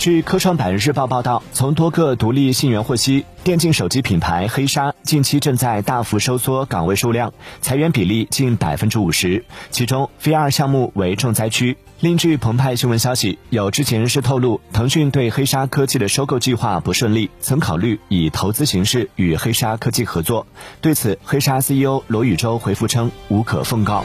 据科创板日报报道，从多个独立信源获悉，电竞手机品牌黑鲨近期正在大幅收缩岗位数量，裁员比例近百分之五十。其中 VR 项目为重灾区。另据澎湃新闻消息，有知情人士透露，腾讯对黑鲨科技的收购计划不顺利，曾考虑以投资形式与黑鲨科技合作。对此，黑鲨 CEO 罗宇洲回复称：「无可奉告」。